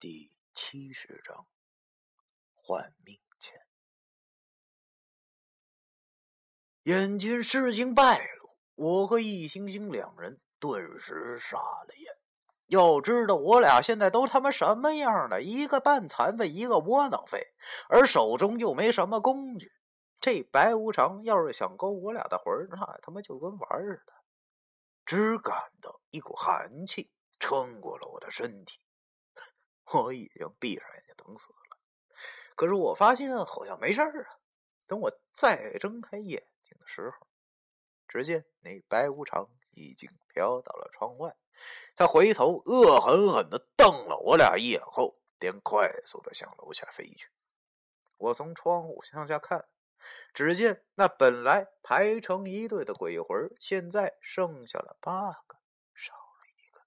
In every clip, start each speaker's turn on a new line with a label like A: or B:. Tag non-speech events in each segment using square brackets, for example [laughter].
A: 第七十章，换命钱。眼见事情败露，我和易星星两人顿时傻了眼。要知道，我俩现在都他妈什么样了？一个半残废，一个窝囊废，而手中又没什么工具。这白无常要是想勾我俩的魂那他妈就跟玩似的。只感到一股寒气穿过了我的身体。我已经闭上眼睛等死了，可是我发现好像没事儿啊。等我再睁开眼睛的时候，只见那白无常已经飘到了窗外。他回头恶狠狠地瞪了我俩一眼后，便快速地向楼下飞去。我从窗户向下看，只见那本来排成一队的鬼魂，现在剩下了八个，少了一个，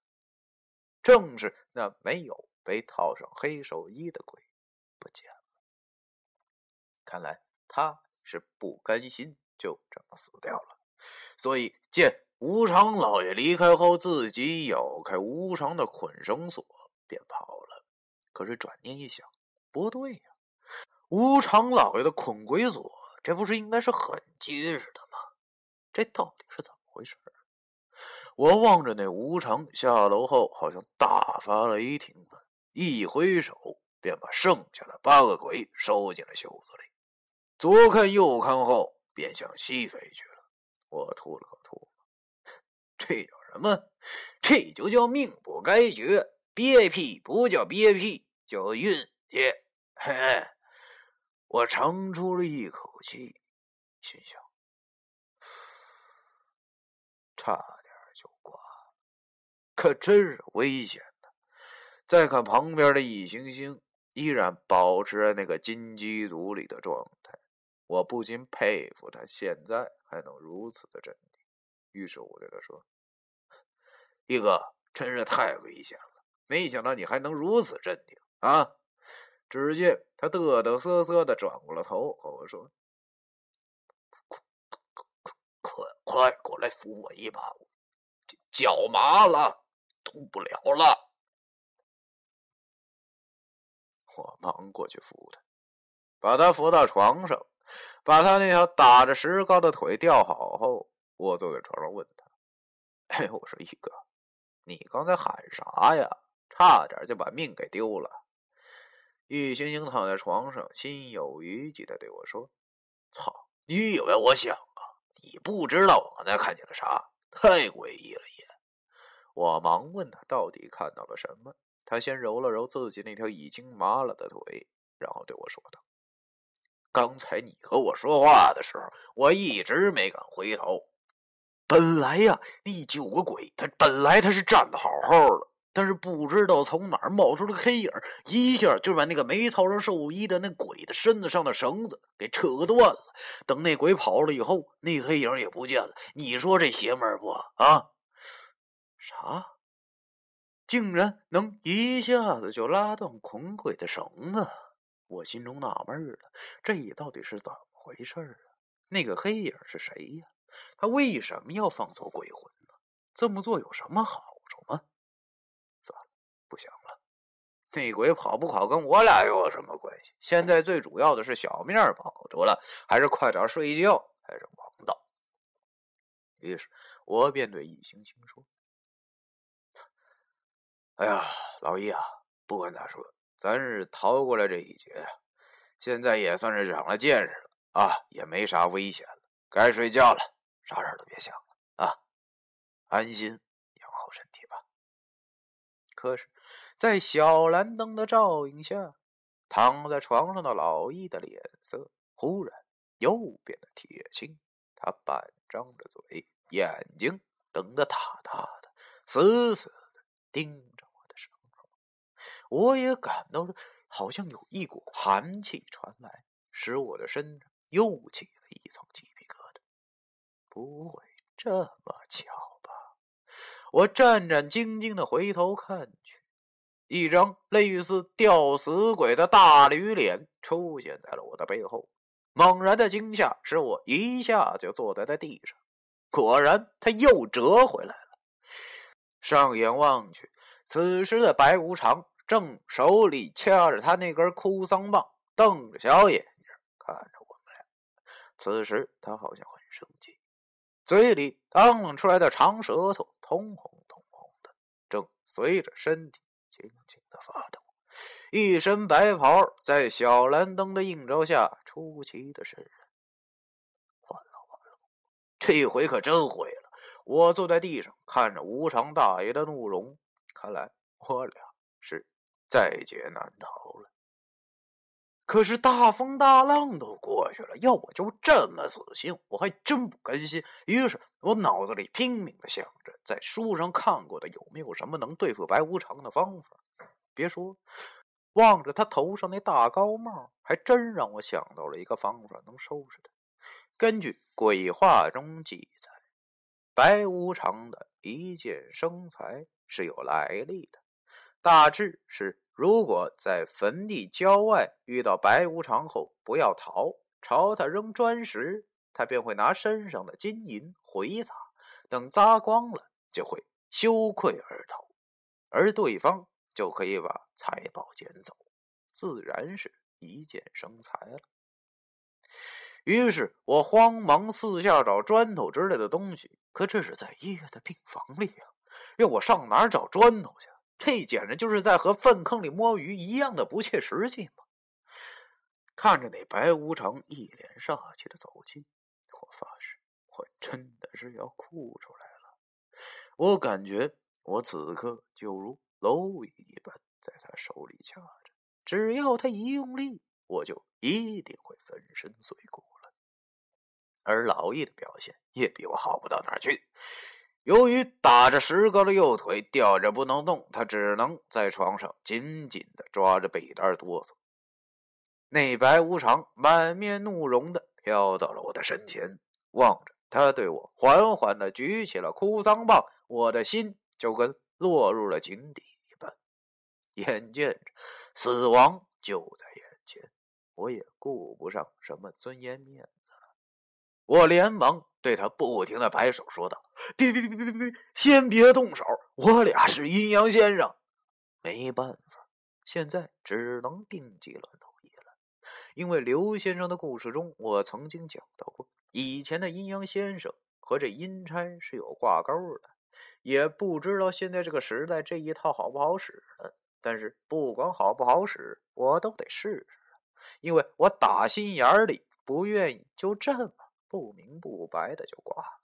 A: 正是那没有。被套上黑手衣的鬼不见了，看来他是不甘心就这么死掉了，所以见无常老爷离开后，自己咬开无常的捆绳索便跑了。可是转念一想，不对呀，无常老爷的捆鬼锁，这不是应该是很结实的吗？这到底是怎么回事？我望着那无常下楼后，好像大发雷霆。一挥手，便把剩下的八个鬼收进了袖子里，左看右看后，便向西飞去了。我吐了口吐沫，这叫什么？这就叫命不该绝。憋屁不叫憋屁，叫运气。嘿，我长出了一口气，心想：差点就挂了，可真是危险。再看旁边的易星星，依然保持着那个金鸡独立的状态，我不禁佩服他现在还能如此的镇定。于是我对他说：“一哥，真是太危险了，没想到你还能如此镇定啊！”只见他嘚嘚瑟瑟的转过了头，和我说：“快快快过来扶我一把，脚麻了，动不了了。”我忙过去扶他，把他扶到床上，把他那条打着石膏的腿吊好后，我坐在床上问他：“哎，我说一哥，你刚才喊啥呀？差点就把命给丢了。”玉星星躺在床上，心有余悸的对我说：“操，你以为我想啊？你不知道我刚才看见了啥？太诡异了也！”我忙问他到底看到了什么。他先揉了揉自己那条已经麻了的腿，然后对我说道：“刚才你和我说话的时候，我一直没敢回头。本来呀，那九个鬼他本来他是站的好好的，但是不知道从哪儿冒出了个黑影，一下就把那个没套上寿衣的那鬼的身子上的绳子给扯断了。等那鬼跑了以后，那黑影也不见了。你说这邪门不啊？啥？”竟然能一下子就拉断捆鬼的绳子，我心中纳闷了，这到底是怎么回事啊？那个黑影是谁呀？他为什么要放走鬼魂呢？这么做有什么好处吗？算了，不想了。那鬼跑不跑跟我俩又有什么关系？现在最主要的是小命保住了，还是快点睡觉才是王道。于是我便对易星星说。哎呀，老易啊，不管咋说，咱是逃过了这一劫呀，现在也算是长了见识了啊，也没啥危险了，该睡觉了，啥事儿都别想了啊，安心养好身体吧。可是，在小蓝灯的照应下，躺在床上的老易的脸色忽然又变得铁青，他半张着嘴，眼睛瞪得大大的，死死的盯。我也感到了，好像有一股寒气传来，使我的身上又起了一层鸡皮疙瘩。不会这么巧吧？我战战兢兢的回头看去，一张类似吊死鬼的大驴脸出现在了我的背后。猛然的惊吓使我一下就坐在了地上。果然，他又折回来了。上眼望去，此时的白无常。正手里掐着他那根哭丧棒，瞪着小眼睛看着我们俩。此时他好像很生气，嘴里当啷出来的长舌头通红通红的，正随着身体轻轻的发抖。一身白袍在小蓝灯的映照下出奇的渗人。完了完了，这回可真毁了！我坐在地上看着无常大爷的怒容，看来我俩是在劫难逃了。可是大风大浪都过去了，要我就这么死心，我还真不甘心。于是我脑子里拼命的想着，在书上看过的有没有什么能对付白无常的方法。别说。望着他头上那大高帽，还真让我想到了一个方法，能收拾他。根据鬼话中记载，白无常的一件生财是有来历的，大致是：如果在坟地郊外遇到白无常后，不要逃，朝他扔砖石，他便会拿身上的金银回砸，等砸光了，就会羞愧而逃，而对方。就可以把财宝捡走，自然是一箭生财了。于是我慌忙四下找砖头之类的东西，可这是在医院的病房里呀，让我上哪儿找砖头去？这简直就是在和粪坑里摸鱼一样的不切实际嘛！看着那白无常一脸煞气的走近，我发誓，我真的是要哭出来了。我感觉我此刻就如……蝼蚁一般在他手里掐着，只要他一用力，我就一定会粉身碎骨了。而老易的表现也比我好不到哪儿去。由于打着石膏的右腿吊着不能动，他只能在床上紧紧的抓着被单哆嗦。那白无常满面怒容的飘到了我的身前，望着他对我缓缓的举起了哭丧棒，我的心就跟落入了井底一般。眼见着死亡就在眼前，我也顾不上什么尊严面子。我连忙对他不停的摆手说道：“别别别别别别，先别动手！我俩是阴阳先生。”没办法，现在只能病急乱投医了。因为刘先生的故事中，我曾经讲到过，以前的阴阳先生和这阴差是有挂钩的。也不知道现在这个时代这一套好不好使了？但是不管好不好使，我都得试试，因为我打心眼里不愿意就这么不明不白的就挂了。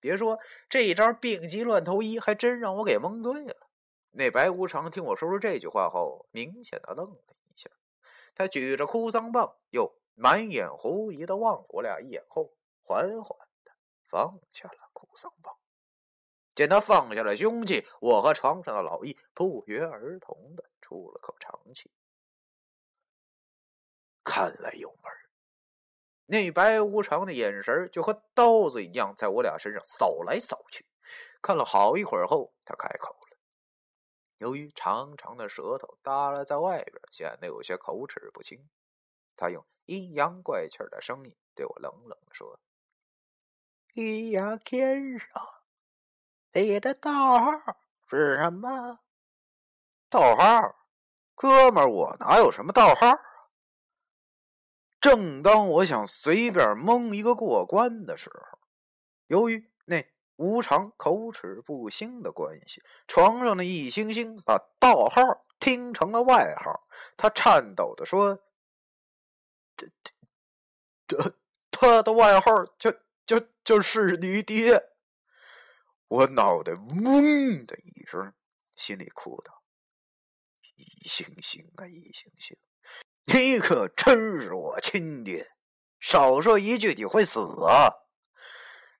A: 别说这一招病急乱投医，还真让我给蒙对了。那白无常听我说出这句话后，明显的愣了一下，他举着哭丧棒，又满眼狐疑的望我俩一眼后，缓缓的放下了哭丧棒。见他放下了凶器，我和床上的老易不约而同的出了口长气。看来有门那白无常的眼神就和刀子一样，在我俩身上扫来扫去。看了好一会儿后，他开口了。由于长长的舌头耷拉在外边，显得有些口齿不清。他用阴阳怪气的声音对我冷冷的说：“阴阳天上。”你的道号是什么？道号，哥们，我哪有什么道号？正当我想随便蒙一个过关的时候，由于那无常口齿不清的关系，床上的易星星把道号听成了外号。他颤抖的说：“这、这、这，他的外号就就就是你爹。”我脑袋嗡的一声，心里哭道：“易星星啊，易星星，你可真是我亲爹！少说一句，你会死啊！”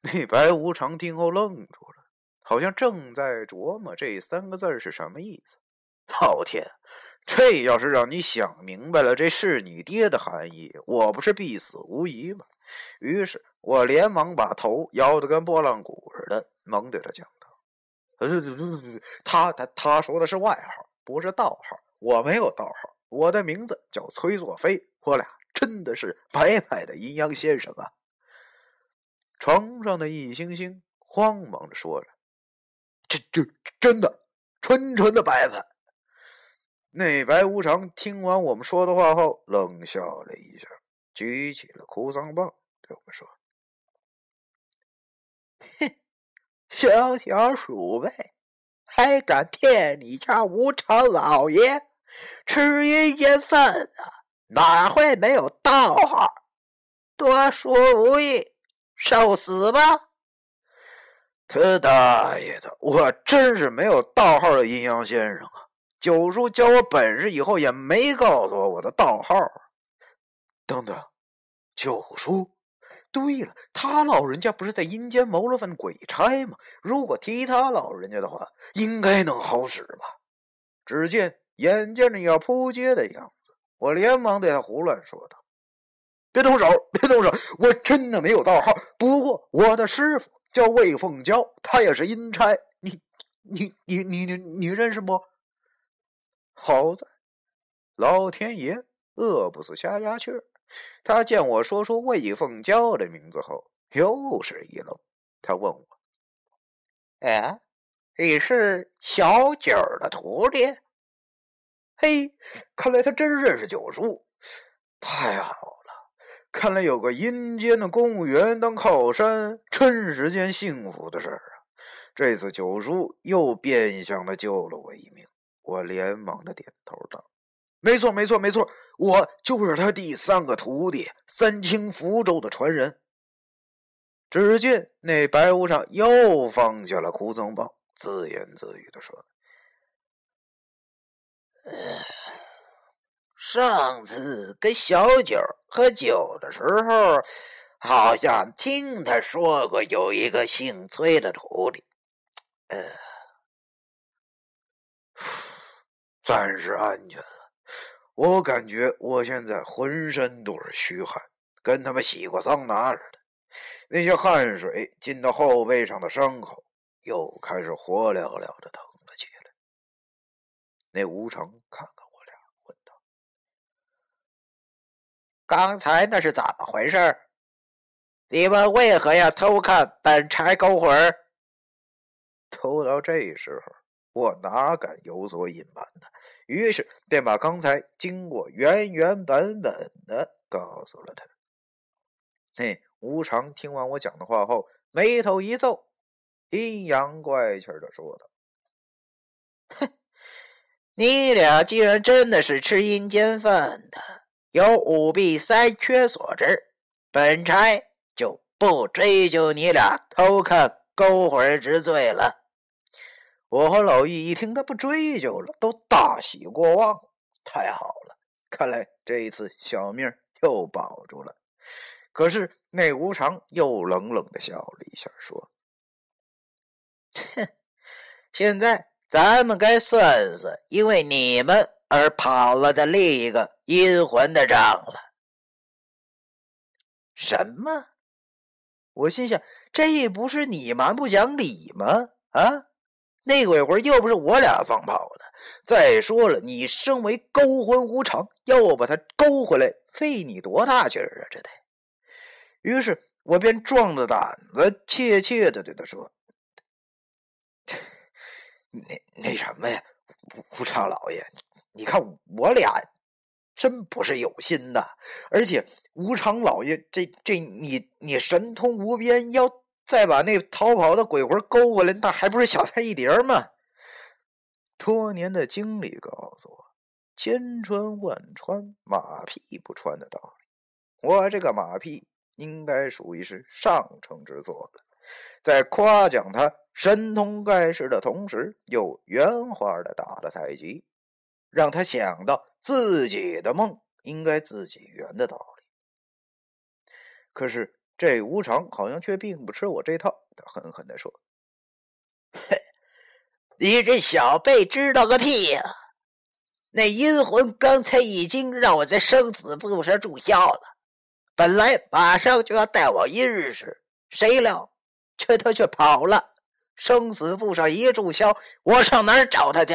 A: 那白无常听后愣住了，好像正在琢磨这三个字是什么意思。老天，这要是让你想明白了，这是你爹的含义，我不是必死无疑吗？于是我连忙把头摇得跟拨浪鼓似的。猛对他讲道：“呃他他他说的是外号，不是道号。我没有道号，我的名字叫崔作飞。我俩真的是白白的阴阳先生啊！”床上的易星星慌忙的说着：“这这真的，纯纯的白菜。”那白无常听完我们说的话后，冷笑了一下，举起了哭丧棒，对我们说：“
B: 哼，小小鼠辈，还敢骗你家无常老爷吃阴间饭啊？哪会没有道号？多说无益，受死吧！”
A: 他大爷的！我真是没有道号的阴阳先生啊！九叔教我本事以后，也没告诉我我的道号。等等，九叔，对了，他老人家不是在阴间谋了份鬼差吗？如果提他老人家的话，应该能好使吧？只见眼见着要扑街的样子，我连忙对他胡乱说道：“别动手，别动手！我真的没有道号。不过我的师傅……”叫魏凤娇，他也是阴差。你、你、你、你、你、你认识不？好在老天爷饿不死瞎家雀。他见我说出魏凤娇的名字后，又是一愣。他问我：“
B: 哎，你是小九的徒弟？”
A: 嘿，看来他真认识九叔，太好了。看来有个阴间的公务员当靠山，真是件幸福的事儿啊！这次九叔又变相的救了我一命，我连忙的点头道：“没错，没错，没错，我就是他第三个徒弟，三清符咒的传人。”只见那白无常又放下了哭丧棒，自言自语的说：“ [sighs]
B: 上次跟小九。”喝酒的时候，好像听他说过有一个姓崔的徒弟，呃，[sighs]
A: 暂时安全了。我感觉我现在浑身都是虚汗，跟他们洗过桑拿似的。那些汗水进到后背上的伤口，又开始火燎燎的疼。那无常看看我俩，问道。
B: 刚才那是怎么回事？你们为何要偷看本差勾魂？
A: 偷到这时候，我哪敢有所隐瞒呢？于是便把刚才经过原原本本的告诉了他。嘿，无常听完我讲的话后，眉头一皱，阴阳怪气的说道：“
B: 哼，[laughs] 你俩既然真的是吃阴间饭的。”有五弊三缺所致，本差就不追究你俩偷看勾魂之罪了。
A: 我和老易一听他不追究了，都大喜过望。太好了，看来这一次小命又保住了。可是那无常又冷冷的笑了一下，说：“
B: 哼，现在咱们该算算，因为你们。”而跑了的另一个阴魂的账了。
A: 什么？我心想，这不是你蛮不讲理吗？啊，那鬼魂又不是我俩放跑的。再说了，你身为勾魂无常，要把他勾回来，费你多大劲儿啊？这得。于是我便壮着胆子，怯怯的对他说：“那那什么呀，无常老爷。”你看我俩真不是有心的，而且无常老爷这这你你神通无边，要再把那逃跑的鬼魂勾回来，那还不是小菜一碟吗？多年的经历告诉我，千穿万穿，马屁不穿的道理。我这个马屁应该属于是上乘之作了，在夸奖他神通盖世的同时，又圆滑的打了太极。让他想到自己的梦应该自己圆的道理。可是这无常好像却并不吃我这套，他狠狠的说：“
B: 嘿，[laughs] 你这小辈知道个屁呀！那阴魂刚才已经让我在生死簿上注销了，本来马上就要带往阴世，谁料却他却跑了。生死簿上一注销，我上哪儿找他去？”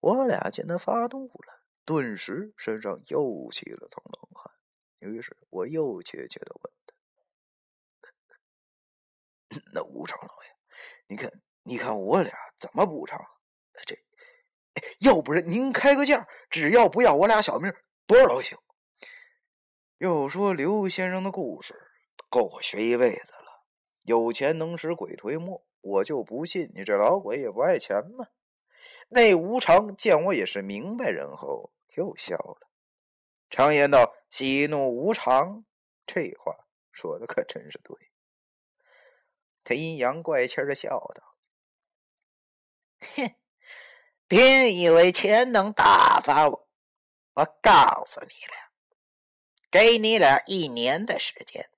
A: 我俩见他发怒了，顿时身上又起了层冷汗。于是我又怯怯的问他：“那吴长老爷，你看，你看我俩怎么补偿？这要不然您开个价，只要不要我俩小命，多少都行。要说刘先生的故事，够我学一辈子。有钱能使鬼推磨，我就不信你这老鬼也不爱钱吗？那无常见我也是明白人后，又笑了。常言道：“喜怒无常。”这话说的可真是对。他阴阳怪气的笑道：“
B: 哼，别以为钱能打发我，我告诉你俩。”给你俩一年的时间，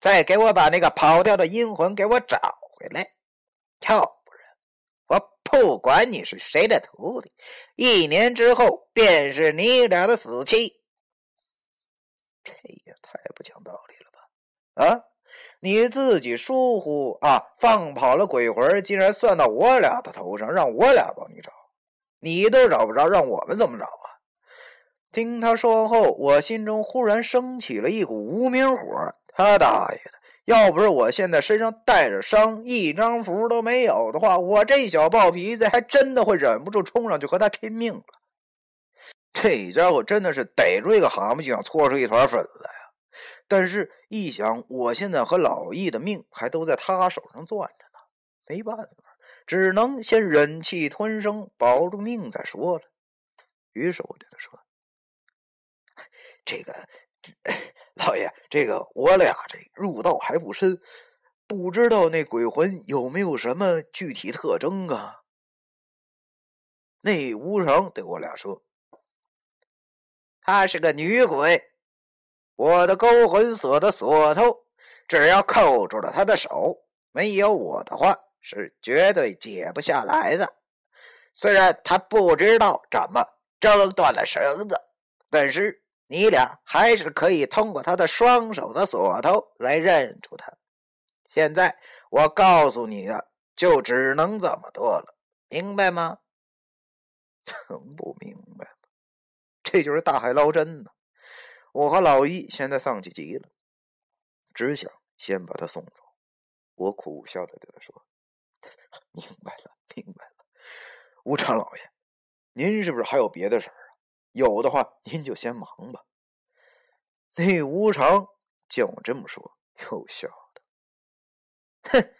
B: 再给我把那个跑掉的阴魂给我找回来，要不然我不管你是谁的徒弟，一年之后便是你俩的死期。
A: 这也太不讲道理了吧！啊，你自己疏忽啊，放跑了鬼魂，竟然算到我俩的头上，让我俩帮你找，你都找不着，让我们怎么找啊？听他说完后，我心中忽然升起了一股无名火。他大爷的！要不是我现在身上带着伤，一张符都没有的话，我这小暴脾气还真的会忍不住冲上去和他拼命了。这家伙真的是逮住一个蛤蟆就想搓出一团粉来啊！但是，一想我现在和老易的命还都在他手上攥着呢，没办法，只能先忍气吞声，保住命再说了。于是我对他说。这个 [laughs] 老爷，这个我俩这入道还不深，不知道那鬼魂有没有什么具体特征啊？那无常对我俩说：“
B: 她是个女鬼，我的勾魂锁的锁头，只要扣住了她的手，没有我的话是绝对解不下来的。虽然她不知道怎么挣断了绳子，但是……”你俩还是可以通过他的双手的锁头来认出他。现在我告诉你的，就只能这么多了，明白吗？[laughs]
A: 能不明白吗？这就是大海捞针呢。我和老易现在丧气极了，只想先把他送走。我苦笑着对他说：“ [laughs] 明白了，明白了。吴常老爷，您是不是还有别的事儿？”有的话，您就先忙吧。那无常见我这么说，又笑了。
B: 哼，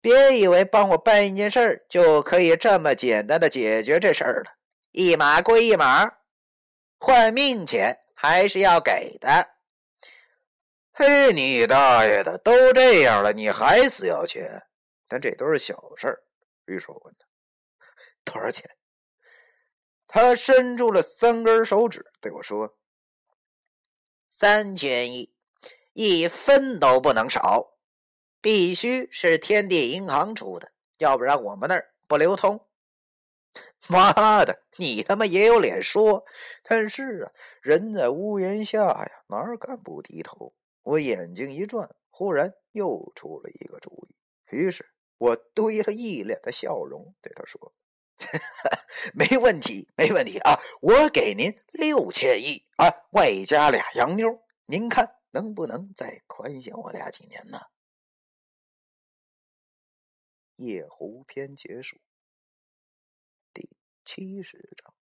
B: 别以为帮我办一件事儿就可以这么简单的解决这事儿了。一码归一码，换命钱还是要给的。
A: 嘿，你大爷的，都这样了，你还死要钱？但这都是小事儿。于是我问他多少钱。他伸出了三根手指，对我说：“
B: 三千亿，一分都不能少，必须是天地银行出的，要不然我们那儿不流通。[laughs] ”
A: 妈的，你他妈也有脸说？但是啊，人在屋檐下呀，哪敢不低头？我眼睛一转，忽然又出了一个主意，于是我堆了一脸的笑容，对他说。[laughs] 没问题，没问题啊！我给您六千亿啊，外加俩洋妞，您看能不能再宽限我俩几年呢？夜壶篇结束，第七十章。